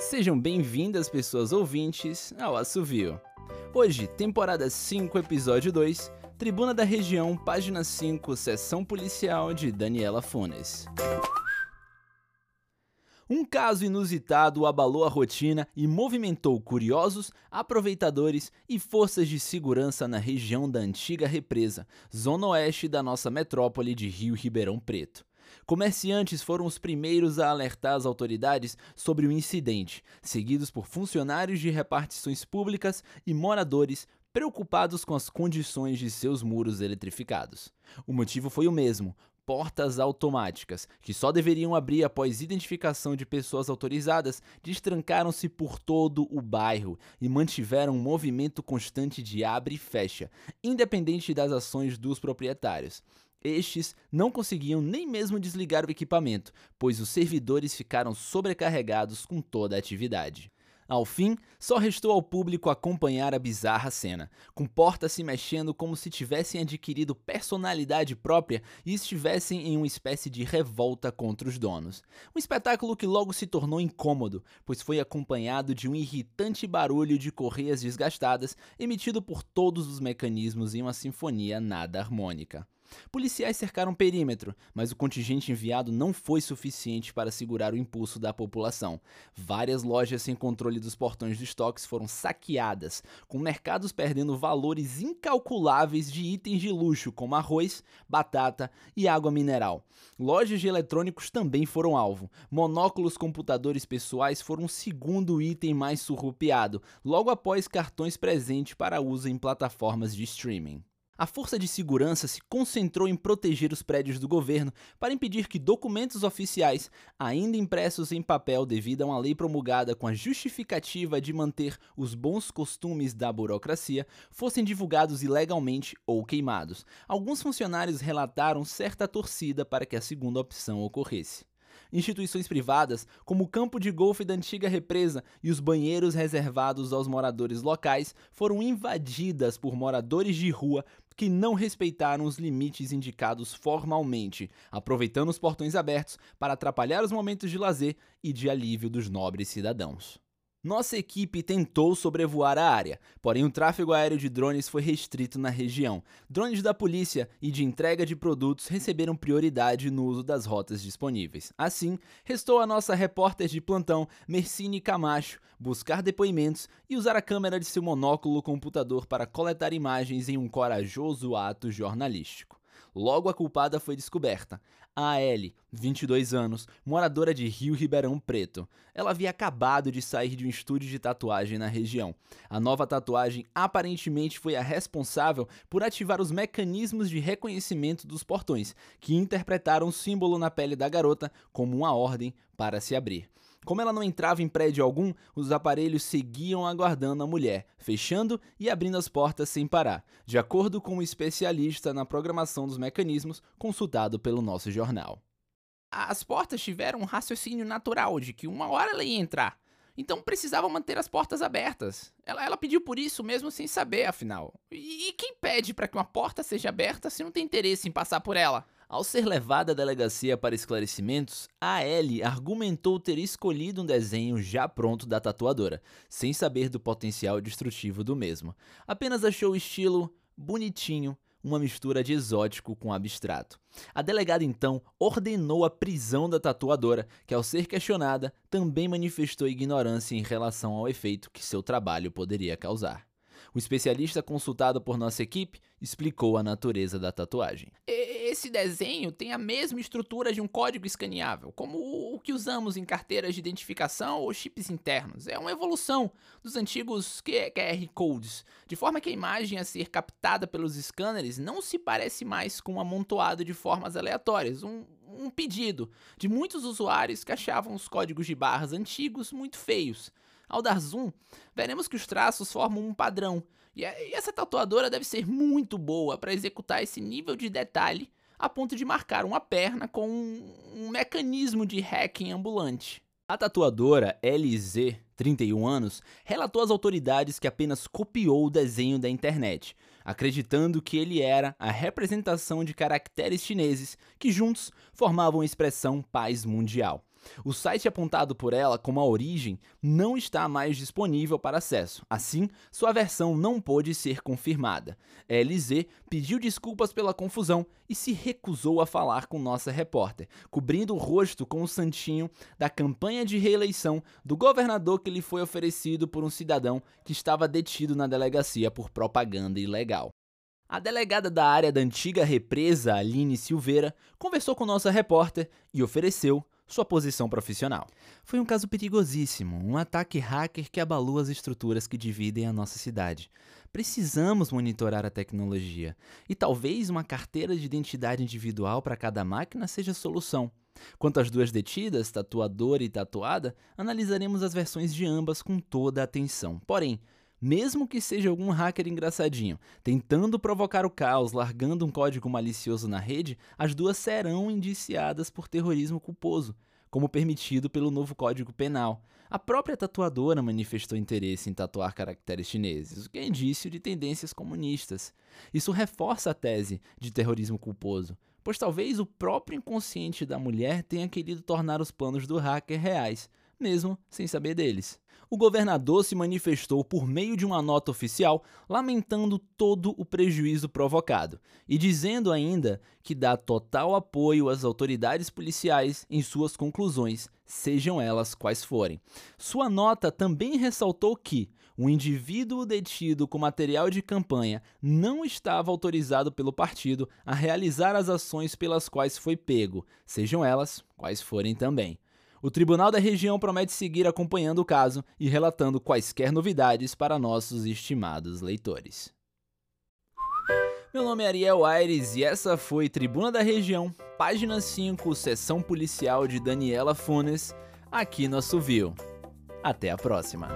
Sejam bem-vindas, pessoas ouvintes, ao Assovio. Hoje, temporada 5, episódio 2, Tribuna da Região, página 5, Sessão Policial de Daniela Funes. Um caso inusitado abalou a rotina e movimentou curiosos, aproveitadores e forças de segurança na região da antiga represa, zona oeste da nossa metrópole de Rio Ribeirão Preto. Comerciantes foram os primeiros a alertar as autoridades sobre o incidente, seguidos por funcionários de repartições públicas e moradores preocupados com as condições de seus muros eletrificados. O motivo foi o mesmo: portas automáticas, que só deveriam abrir após identificação de pessoas autorizadas, destrancaram-se por todo o bairro e mantiveram um movimento constante de abre e fecha, independente das ações dos proprietários. Estes não conseguiam nem mesmo desligar o equipamento, pois os servidores ficaram sobrecarregados com toda a atividade. Ao fim, só restou ao público acompanhar a bizarra cena, com portas se mexendo como se tivessem adquirido personalidade própria e estivessem em uma espécie de revolta contra os donos. Um espetáculo que logo se tornou incômodo, pois foi acompanhado de um irritante barulho de correias desgastadas emitido por todos os mecanismos em uma sinfonia nada harmônica. Policiais cercaram o perímetro, mas o contingente enviado não foi suficiente para segurar o impulso da população. Várias lojas sem controle dos portões de estoques foram saqueadas, com mercados perdendo valores incalculáveis de itens de luxo como arroz, batata e água mineral. Lojas de eletrônicos também foram alvo. Monóculos computadores pessoais foram o segundo item mais surrupiado, logo após cartões presentes para uso em plataformas de streaming. A força de segurança se concentrou em proteger os prédios do governo para impedir que documentos oficiais, ainda impressos em papel devido a uma lei promulgada com a justificativa de manter os bons costumes da burocracia, fossem divulgados ilegalmente ou queimados. Alguns funcionários relataram certa torcida para que a segunda opção ocorresse instituições privadas, como o campo de golfe da antiga represa e os banheiros reservados aos moradores locais, foram invadidas por moradores de rua que não respeitaram os limites indicados formalmente, aproveitando os portões abertos para atrapalhar os momentos de lazer e de alívio dos nobres cidadãos. Nossa equipe tentou sobrevoar a área, porém o tráfego aéreo de drones foi restrito na região. Drones da polícia e de entrega de produtos receberam prioridade no uso das rotas disponíveis. Assim, restou a nossa repórter de plantão, Mercine Camacho, buscar depoimentos e usar a câmera de seu monóculo computador para coletar imagens em um corajoso ato jornalístico. Logo a culpada foi descoberta. A Ellie, 22 anos, moradora de Rio Ribeirão Preto. Ela havia acabado de sair de um estúdio de tatuagem na região. A nova tatuagem aparentemente foi a responsável por ativar os mecanismos de reconhecimento dos portões, que interpretaram o símbolo na pele da garota como uma ordem para se abrir. Como ela não entrava em prédio algum, os aparelhos seguiam aguardando a mulher, fechando e abrindo as portas sem parar, de acordo com um especialista na programação dos mecanismos consultado pelo nosso jornal. As portas tiveram um raciocínio natural de que uma hora ela ia entrar, então precisava manter as portas abertas. Ela, ela pediu por isso mesmo sem saber, afinal. E, e quem pede para que uma porta seja aberta se não tem interesse em passar por ela? Ao ser levada à delegacia para esclarecimentos, a Ellie argumentou ter escolhido um desenho já pronto da tatuadora, sem saber do potencial destrutivo do mesmo. Apenas achou o estilo bonitinho, uma mistura de exótico com abstrato. A delegada então ordenou a prisão da tatuadora, que ao ser questionada também manifestou ignorância em relação ao efeito que seu trabalho poderia causar. O especialista consultado por nossa equipe explicou a natureza da tatuagem. Esse desenho tem a mesma estrutura de um código escaneável, como o que usamos em carteiras de identificação ou chips internos. É uma evolução dos antigos QR Codes, de forma que a imagem a ser captada pelos scanners não se parece mais com um amontoado de formas aleatórias, um, um pedido de muitos usuários que achavam os códigos de barras antigos muito feios. Ao dar zoom, veremos que os traços formam um padrão, e essa tatuadora deve ser muito boa para executar esse nível de detalhe a ponto de marcar uma perna com um, um mecanismo de hacking ambulante. A tatuadora LZ, 31 anos, relatou às autoridades que apenas copiou o desenho da internet, acreditando que ele era a representação de caracteres chineses que juntos formavam a expressão paz mundial. O site apontado por ela como a origem não está mais disponível para acesso. Assim, sua versão não pôde ser confirmada. LZ pediu desculpas pela confusão e se recusou a falar com nossa repórter, cobrindo o rosto com o santinho da campanha de reeleição do governador que lhe foi oferecido por um cidadão que estava detido na delegacia por propaganda ilegal. A delegada da área da antiga represa, Aline Silveira, conversou com nossa repórter e ofereceu sua posição profissional. Foi um caso perigosíssimo, um ataque hacker que abalou as estruturas que dividem a nossa cidade. Precisamos monitorar a tecnologia e talvez uma carteira de identidade individual para cada máquina seja a solução. Quanto às duas detidas, tatuadora e tatuada, analisaremos as versões de ambas com toda a atenção. Porém, mesmo que seja algum hacker engraçadinho, tentando provocar o caos, largando um código malicioso na rede, as duas serão indiciadas por terrorismo culposo, como permitido pelo novo Código Penal. A própria tatuadora manifestou interesse em tatuar caracteres chineses, o que é indício de tendências comunistas. Isso reforça a tese de terrorismo culposo, pois talvez o próprio inconsciente da mulher tenha querido tornar os planos do hacker reais, mesmo sem saber deles. O governador se manifestou por meio de uma nota oficial lamentando todo o prejuízo provocado e dizendo ainda que dá total apoio às autoridades policiais em suas conclusões, sejam elas quais forem. Sua nota também ressaltou que o indivíduo detido com material de campanha não estava autorizado pelo partido a realizar as ações pelas quais foi pego, sejam elas quais forem também. O Tribunal da Região promete seguir acompanhando o caso e relatando quaisquer novidades para nossos estimados leitores. Meu nome é Ariel Aires e essa foi Tribuna da Região, página 5, sessão policial de Daniela Funes, aqui no Assovio. Até a próxima!